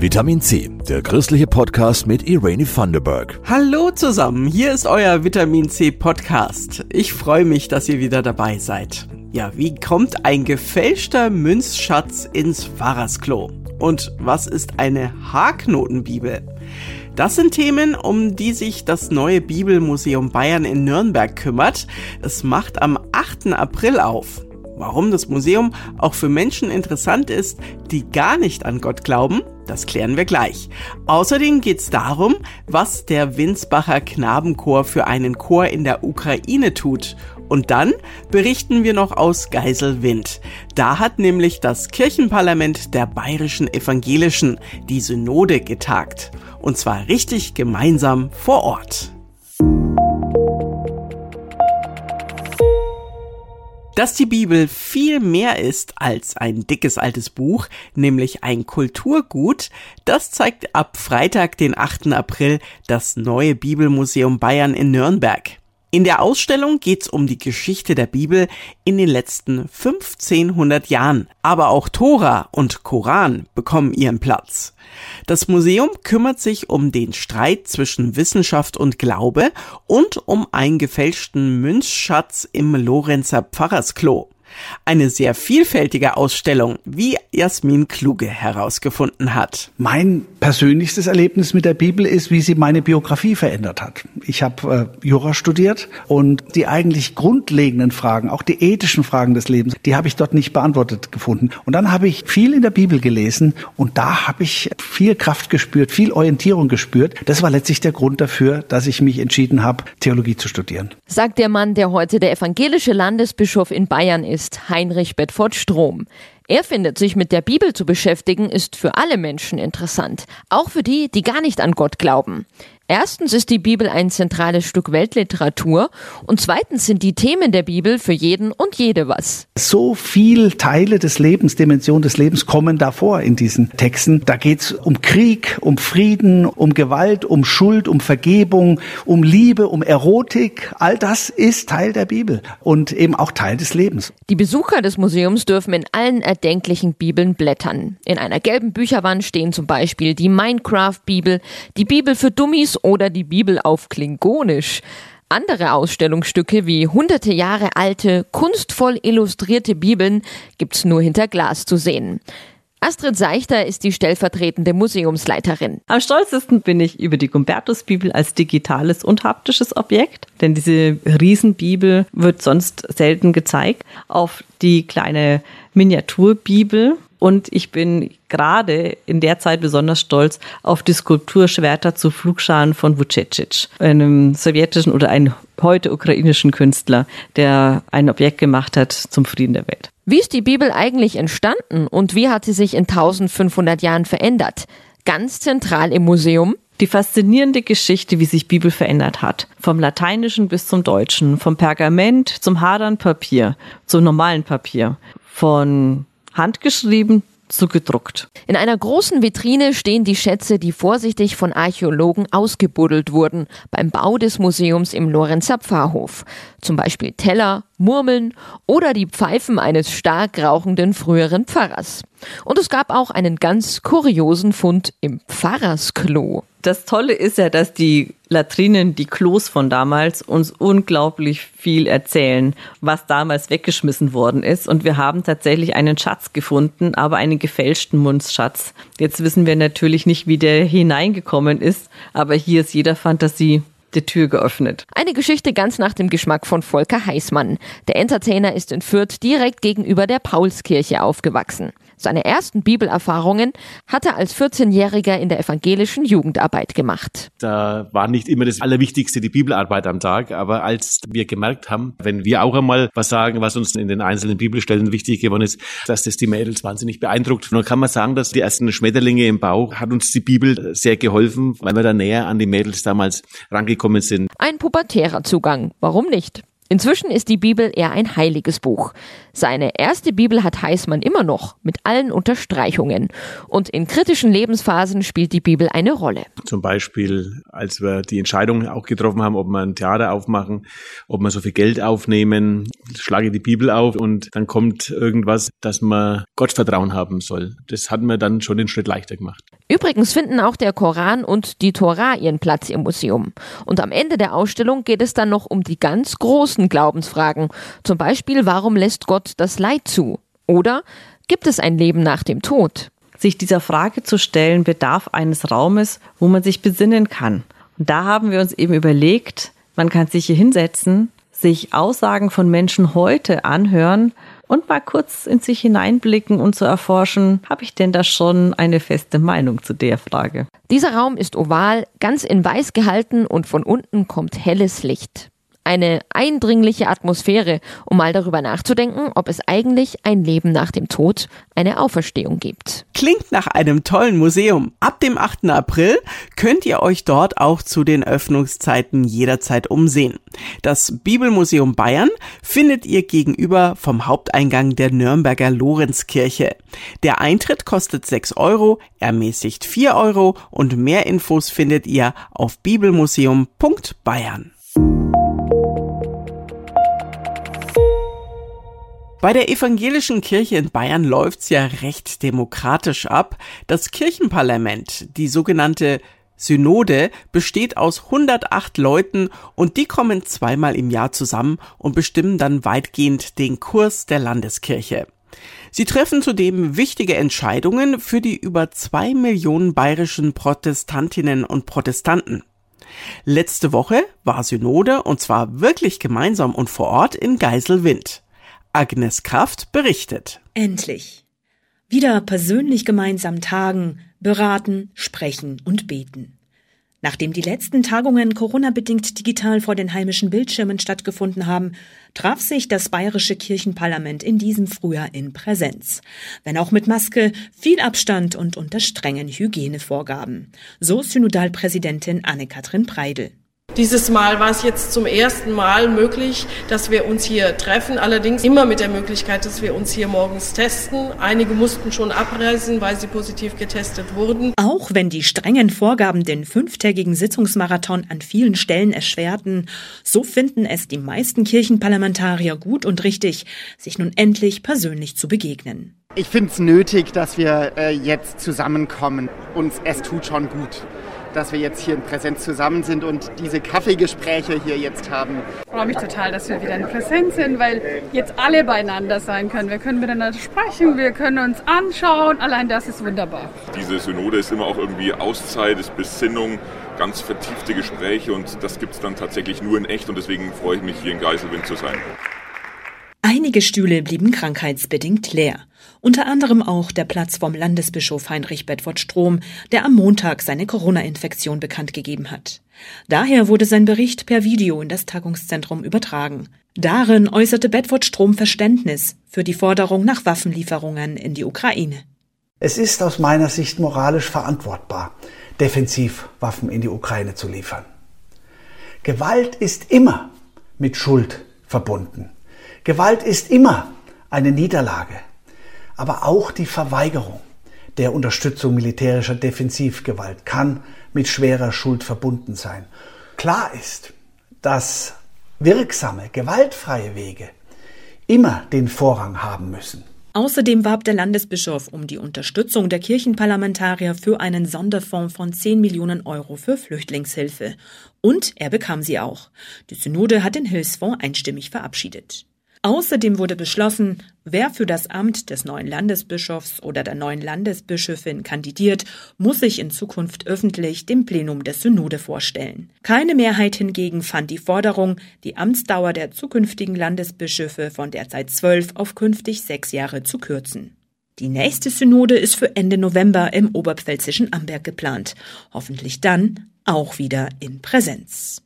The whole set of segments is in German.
Vitamin C, der christliche Podcast mit Irene Thunderberg. Hallo zusammen, hier ist euer Vitamin C Podcast. Ich freue mich, dass ihr wieder dabei seid. Ja, wie kommt ein gefälschter Münzschatz ins Pfarrersklo? Und was ist eine Haarknotenbibel? Das sind Themen, um die sich das neue Bibelmuseum Bayern in Nürnberg kümmert. Es macht am 8. April auf. Warum das Museum auch für Menschen interessant ist, die gar nicht an Gott glauben, das klären wir gleich. Außerdem geht es darum, was der Winsbacher Knabenchor für einen Chor in der Ukraine tut. Und dann berichten wir noch aus Geiselwind. Da hat nämlich das Kirchenparlament der bayerischen Evangelischen die Synode getagt. Und zwar richtig gemeinsam vor Ort. Dass die Bibel viel mehr ist als ein dickes altes Buch, nämlich ein Kulturgut, das zeigt ab Freitag, den 8. April, das neue Bibelmuseum Bayern in Nürnberg. In der Ausstellung geht's um die Geschichte der Bibel in den letzten 1500 Jahren. Aber auch Tora und Koran bekommen ihren Platz. Das Museum kümmert sich um den Streit zwischen Wissenschaft und Glaube und um einen gefälschten Münzschatz im Lorenzer Pfarrersklo. Eine sehr vielfältige Ausstellung, wie Jasmin Kluge herausgefunden hat. Mein persönlichstes Erlebnis mit der Bibel ist, wie sie meine Biografie verändert hat. Ich habe äh, Jura studiert und die eigentlich grundlegenden Fragen, auch die ethischen Fragen des Lebens, die habe ich dort nicht beantwortet gefunden. Und dann habe ich viel in der Bibel gelesen und da habe ich viel Kraft gespürt, viel Orientierung gespürt. Das war letztlich der Grund dafür, dass ich mich entschieden habe, Theologie zu studieren. Sagt der Mann, der heute der evangelische Landesbischof in Bayern ist ist Heinrich Bedford Strom. Er findet, sich mit der Bibel zu beschäftigen, ist für alle Menschen interessant, auch für die, die gar nicht an Gott glauben. Erstens ist die Bibel ein zentrales Stück Weltliteratur und zweitens sind die Themen der Bibel für jeden und jede was. So viel Teile des Lebens, Dimensionen des Lebens kommen davor in diesen Texten. Da geht es um Krieg, um Frieden, um Gewalt, um Schuld, um Vergebung, um Liebe, um Erotik. All das ist Teil der Bibel und eben auch Teil des Lebens. Die Besucher des Museums dürfen in allen erdenklichen Bibeln blättern. In einer gelben Bücherwand stehen zum Beispiel die Minecraft-Bibel, die Bibel für Dummies oder die Bibel auf Klingonisch. Andere Ausstellungsstücke wie hunderte Jahre alte, kunstvoll illustrierte Bibeln gibt's nur hinter Glas zu sehen. Astrid Seichter ist die stellvertretende Museumsleiterin. Am stolzesten bin ich über die Gumbertus-Bibel als digitales und haptisches Objekt, denn diese Riesenbibel wird sonst selten gezeigt. Auf die kleine Miniaturbibel und ich bin gerade in der Zeit besonders stolz auf die Skulptur Schwerter zu Flugscharen von Vucecic, einem sowjetischen oder einem heute ukrainischen Künstler, der ein Objekt gemacht hat zum Frieden der Welt. Wie ist die Bibel eigentlich entstanden und wie hat sie sich in 1500 Jahren verändert? Ganz zentral im Museum die faszinierende Geschichte, wie sich Bibel verändert hat. Vom Lateinischen bis zum Deutschen, vom Pergament zum Hadernpapier, zum normalen Papier, von handgeschrieben zu gedruckt. In einer großen Vitrine stehen die Schätze, die vorsichtig von Archäologen ausgebuddelt wurden beim Bau des Museums im Lorenzer Pfarrhof. Zum Beispiel Teller, Murmeln oder die Pfeifen eines stark rauchenden früheren Pfarrers. Und es gab auch einen ganz kuriosen Fund im Pfarrersklo. Das Tolle ist ja, dass die Latrinen, die Klos von damals uns unglaublich viel erzählen, was damals weggeschmissen worden ist. Und wir haben tatsächlich einen Schatz gefunden, aber einen gefälschten Münzschatz. Jetzt wissen wir natürlich nicht, wie der hineingekommen ist, aber hier ist jeder Fantasie die Tür geöffnet. Eine Geschichte ganz nach dem Geschmack von Volker Heißmann. Der Entertainer ist in Fürth direkt gegenüber der Paulskirche aufgewachsen. Seine ersten Bibelerfahrungen hat er als 14-Jähriger in der evangelischen Jugendarbeit gemacht. Da war nicht immer das Allerwichtigste die Bibelarbeit am Tag, aber als wir gemerkt haben, wenn wir auch einmal was sagen, was uns in den einzelnen Bibelstellen wichtig geworden ist, dass das die Mädels wahnsinnig beeindruckt. Dann kann man sagen, dass die ersten Schmetterlinge im Bauch hat uns die Bibel sehr geholfen, weil wir da näher an die Mädels damals rangekommen sind. Ein pubertärer Zugang. Warum nicht? Inzwischen ist die Bibel eher ein heiliges Buch. Seine erste Bibel hat Heißmann immer noch, mit allen Unterstreichungen. Und in kritischen Lebensphasen spielt die Bibel eine Rolle. Zum Beispiel, als wir die Entscheidung auch getroffen haben, ob wir ein Theater aufmachen, ob wir so viel Geld aufnehmen, schlage die Bibel auf und dann kommt irgendwas, dass man Gottvertrauen haben soll. Das hat mir dann schon den Schritt leichter gemacht. Übrigens finden auch der Koran und die Tora ihren Platz im Museum. Und am Ende der Ausstellung geht es dann noch um die ganz großen Glaubensfragen. Zum Beispiel, warum lässt Gott das Leid zu? Oder gibt es ein Leben nach dem Tod? Sich dieser Frage zu stellen, bedarf eines Raumes, wo man sich besinnen kann. Und da haben wir uns eben überlegt, man kann sich hier hinsetzen, sich Aussagen von Menschen heute anhören und mal kurz in sich hineinblicken und zu erforschen, habe ich denn da schon eine feste Meinung zu der Frage? Dieser Raum ist oval, ganz in weiß gehalten und von unten kommt helles Licht eine eindringliche Atmosphäre, um mal darüber nachzudenken, ob es eigentlich ein Leben nach dem Tod, eine Auferstehung gibt. Klingt nach einem tollen Museum. Ab dem 8. April könnt ihr euch dort auch zu den Öffnungszeiten jederzeit umsehen. Das Bibelmuseum Bayern findet ihr gegenüber vom Haupteingang der Nürnberger Lorenzkirche. Der Eintritt kostet 6 Euro, ermäßigt 4 Euro und mehr Infos findet ihr auf bibelmuseum.bayern. Bei der evangelischen Kirche in Bayern läuft's ja recht demokratisch ab. Das Kirchenparlament, die sogenannte Synode, besteht aus 108 Leuten und die kommen zweimal im Jahr zusammen und bestimmen dann weitgehend den Kurs der Landeskirche. Sie treffen zudem wichtige Entscheidungen für die über zwei Millionen bayerischen Protestantinnen und Protestanten. Letzte Woche war Synode und zwar wirklich gemeinsam und vor Ort in Geiselwind. Agnes Kraft berichtet. Endlich. Wieder persönlich gemeinsam tagen, beraten, sprechen und beten. Nachdem die letzten Tagungen Corona-bedingt digital vor den heimischen Bildschirmen stattgefunden haben, traf sich das bayerische Kirchenparlament in diesem Frühjahr in Präsenz. Wenn auch mit Maske, viel Abstand und unter strengen Hygienevorgaben. So Synodalpräsidentin Anne-Kathrin Preidel. Dieses Mal war es jetzt zum ersten Mal möglich, dass wir uns hier treffen, allerdings immer mit der Möglichkeit, dass wir uns hier morgens testen. Einige mussten schon abreisen, weil sie positiv getestet wurden. Auch wenn die strengen Vorgaben den fünftägigen Sitzungsmarathon an vielen Stellen erschwerten, so finden es die meisten Kirchenparlamentarier gut und richtig, sich nun endlich persönlich zu begegnen. Ich finde es nötig, dass wir äh, jetzt zusammenkommen. Uns es tut schon gut dass wir jetzt hier in Präsenz zusammen sind und diese Kaffeegespräche hier jetzt haben. Ich freue mich total, dass wir wieder in Präsenz sind, weil jetzt alle beieinander sein können. Wir können miteinander sprechen, wir können uns anschauen. Allein das ist wunderbar. Diese Synode ist immer auch irgendwie Auszeit, ist Besinnung, ganz vertiefte Gespräche und das gibt es dann tatsächlich nur in echt und deswegen freue ich mich, hier in Geiselwind zu sein. Einige Stühle blieben krankheitsbedingt leer. Unter anderem auch der Platz vom Landesbischof Heinrich Bedford Strom, der am Montag seine Corona-Infektion bekannt gegeben hat. Daher wurde sein Bericht per Video in das Tagungszentrum übertragen. Darin äußerte Bedford Strom Verständnis für die Forderung nach Waffenlieferungen in die Ukraine. Es ist aus meiner Sicht moralisch verantwortbar, defensiv Waffen in die Ukraine zu liefern. Gewalt ist immer mit Schuld verbunden. Gewalt ist immer eine Niederlage, aber auch die Verweigerung der Unterstützung militärischer Defensivgewalt kann mit schwerer Schuld verbunden sein. Klar ist, dass wirksame, gewaltfreie Wege immer den Vorrang haben müssen. Außerdem warb der Landesbischof um die Unterstützung der Kirchenparlamentarier für einen Sonderfonds von 10 Millionen Euro für Flüchtlingshilfe. Und er bekam sie auch. Die Synode hat den Hilfsfonds einstimmig verabschiedet. Außerdem wurde beschlossen, wer für das Amt des neuen Landesbischofs oder der neuen Landesbischöfin kandidiert, muss sich in Zukunft öffentlich dem Plenum der Synode vorstellen. Keine Mehrheit hingegen fand die Forderung, die Amtsdauer der zukünftigen Landesbischöfe von derzeit zwölf auf künftig sechs Jahre zu kürzen. Die nächste Synode ist für Ende November im oberpfälzischen Amberg geplant. Hoffentlich dann auch wieder in Präsenz.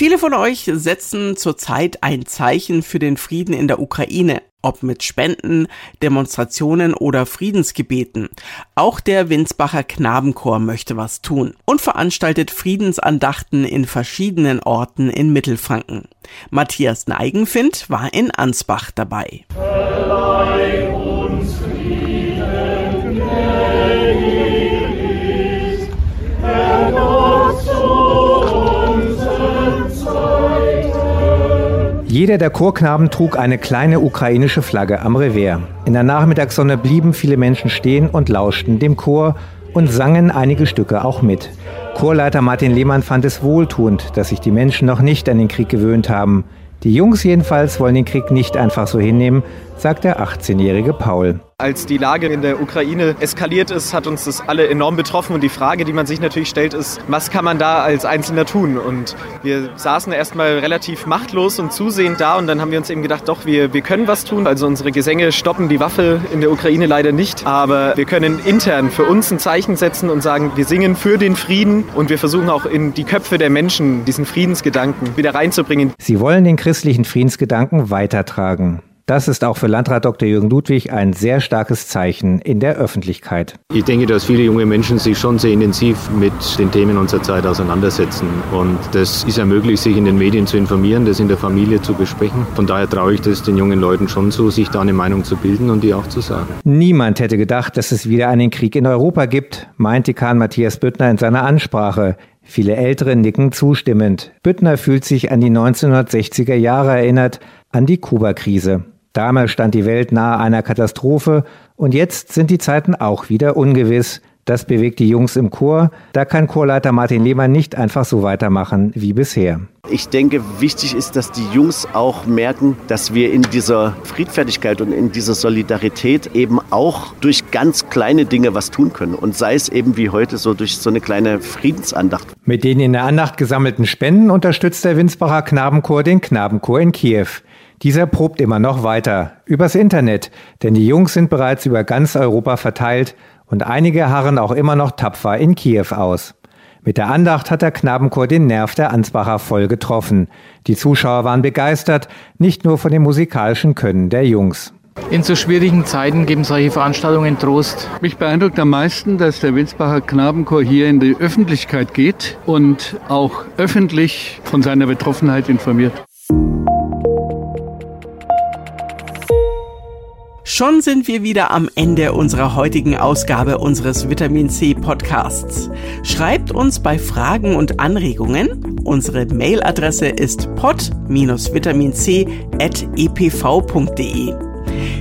Viele von euch setzen zurzeit ein Zeichen für den Frieden in der Ukraine, ob mit Spenden, Demonstrationen oder Friedensgebeten. Auch der Winsbacher Knabenchor möchte was tun und veranstaltet Friedensandachten in verschiedenen Orten in Mittelfranken. Matthias Neigenfind war in Ansbach dabei. Jeder der Chorknaben trug eine kleine ukrainische Flagge am Revers. In der Nachmittagssonne blieben viele Menschen stehen und lauschten dem Chor und sangen einige Stücke auch mit. Chorleiter Martin Lehmann fand es wohltuend, dass sich die Menschen noch nicht an den Krieg gewöhnt haben. Die Jungs jedenfalls wollen den Krieg nicht einfach so hinnehmen, sagt der 18-jährige Paul. Als die Lage in der Ukraine eskaliert ist, hat uns das alle enorm betroffen. Und die Frage, die man sich natürlich stellt, ist, was kann man da als Einzelner tun? Und wir saßen erstmal relativ machtlos und zusehend da. Und dann haben wir uns eben gedacht, doch, wir, wir können was tun. Also unsere Gesänge stoppen die Waffe in der Ukraine leider nicht. Aber wir können intern für uns ein Zeichen setzen und sagen, wir singen für den Frieden. Und wir versuchen auch in die Köpfe der Menschen diesen Friedensgedanken wieder reinzubringen. Sie wollen den christlichen Friedensgedanken weitertragen. Das ist auch für Landrat Dr. Jürgen Ludwig ein sehr starkes Zeichen in der Öffentlichkeit. Ich denke, dass viele junge Menschen sich schon sehr intensiv mit den Themen unserer Zeit auseinandersetzen. Und das ist ja möglich, sich in den Medien zu informieren, das in der Familie zu besprechen. Von daher traue ich das den jungen Leuten schon zu, sich da eine Meinung zu bilden und die auch zu sagen. Niemand hätte gedacht, dass es wieder einen Krieg in Europa gibt, meint Dekan Matthias Büttner in seiner Ansprache. Viele Ältere nicken zustimmend. Büttner fühlt sich an die 1960er Jahre erinnert, an die Kuba-Krise. Damals stand die Welt nahe einer Katastrophe und jetzt sind die Zeiten auch wieder ungewiss. Das bewegt die Jungs im Chor. Da kann Chorleiter Martin Lehmann nicht einfach so weitermachen wie bisher. Ich denke, wichtig ist, dass die Jungs auch merken, dass wir in dieser Friedfertigkeit und in dieser Solidarität eben auch durch ganz kleine Dinge was tun können. Und sei es eben wie heute so durch so eine kleine Friedensandacht. Mit den in der Andacht gesammelten Spenden unterstützt der Winsbacher Knabenchor den Knabenchor in Kiew. Dieser probt immer noch weiter. Übers Internet, denn die Jungs sind bereits über ganz Europa verteilt und einige harren auch immer noch tapfer in Kiew aus. Mit der Andacht hat der Knabenchor den Nerv der Ansbacher voll getroffen. Die Zuschauer waren begeistert, nicht nur von dem musikalischen Können der Jungs. In so schwierigen Zeiten geben solche Veranstaltungen Trost. Mich beeindruckt am meisten, dass der Winsbacher Knabenchor hier in die Öffentlichkeit geht und auch öffentlich von seiner Betroffenheit informiert. Schon sind wir wieder am Ende unserer heutigen Ausgabe unseres Vitamin C Podcasts. Schreibt uns bei Fragen und Anregungen. Unsere Mailadresse ist pod-vitaminc.epv.de.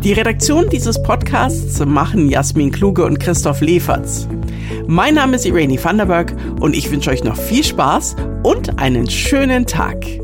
Die Redaktion dieses Podcasts machen Jasmin Kluge und Christoph Leferz. Mein Name ist Irene Vanderberg und ich wünsche euch noch viel Spaß und einen schönen Tag.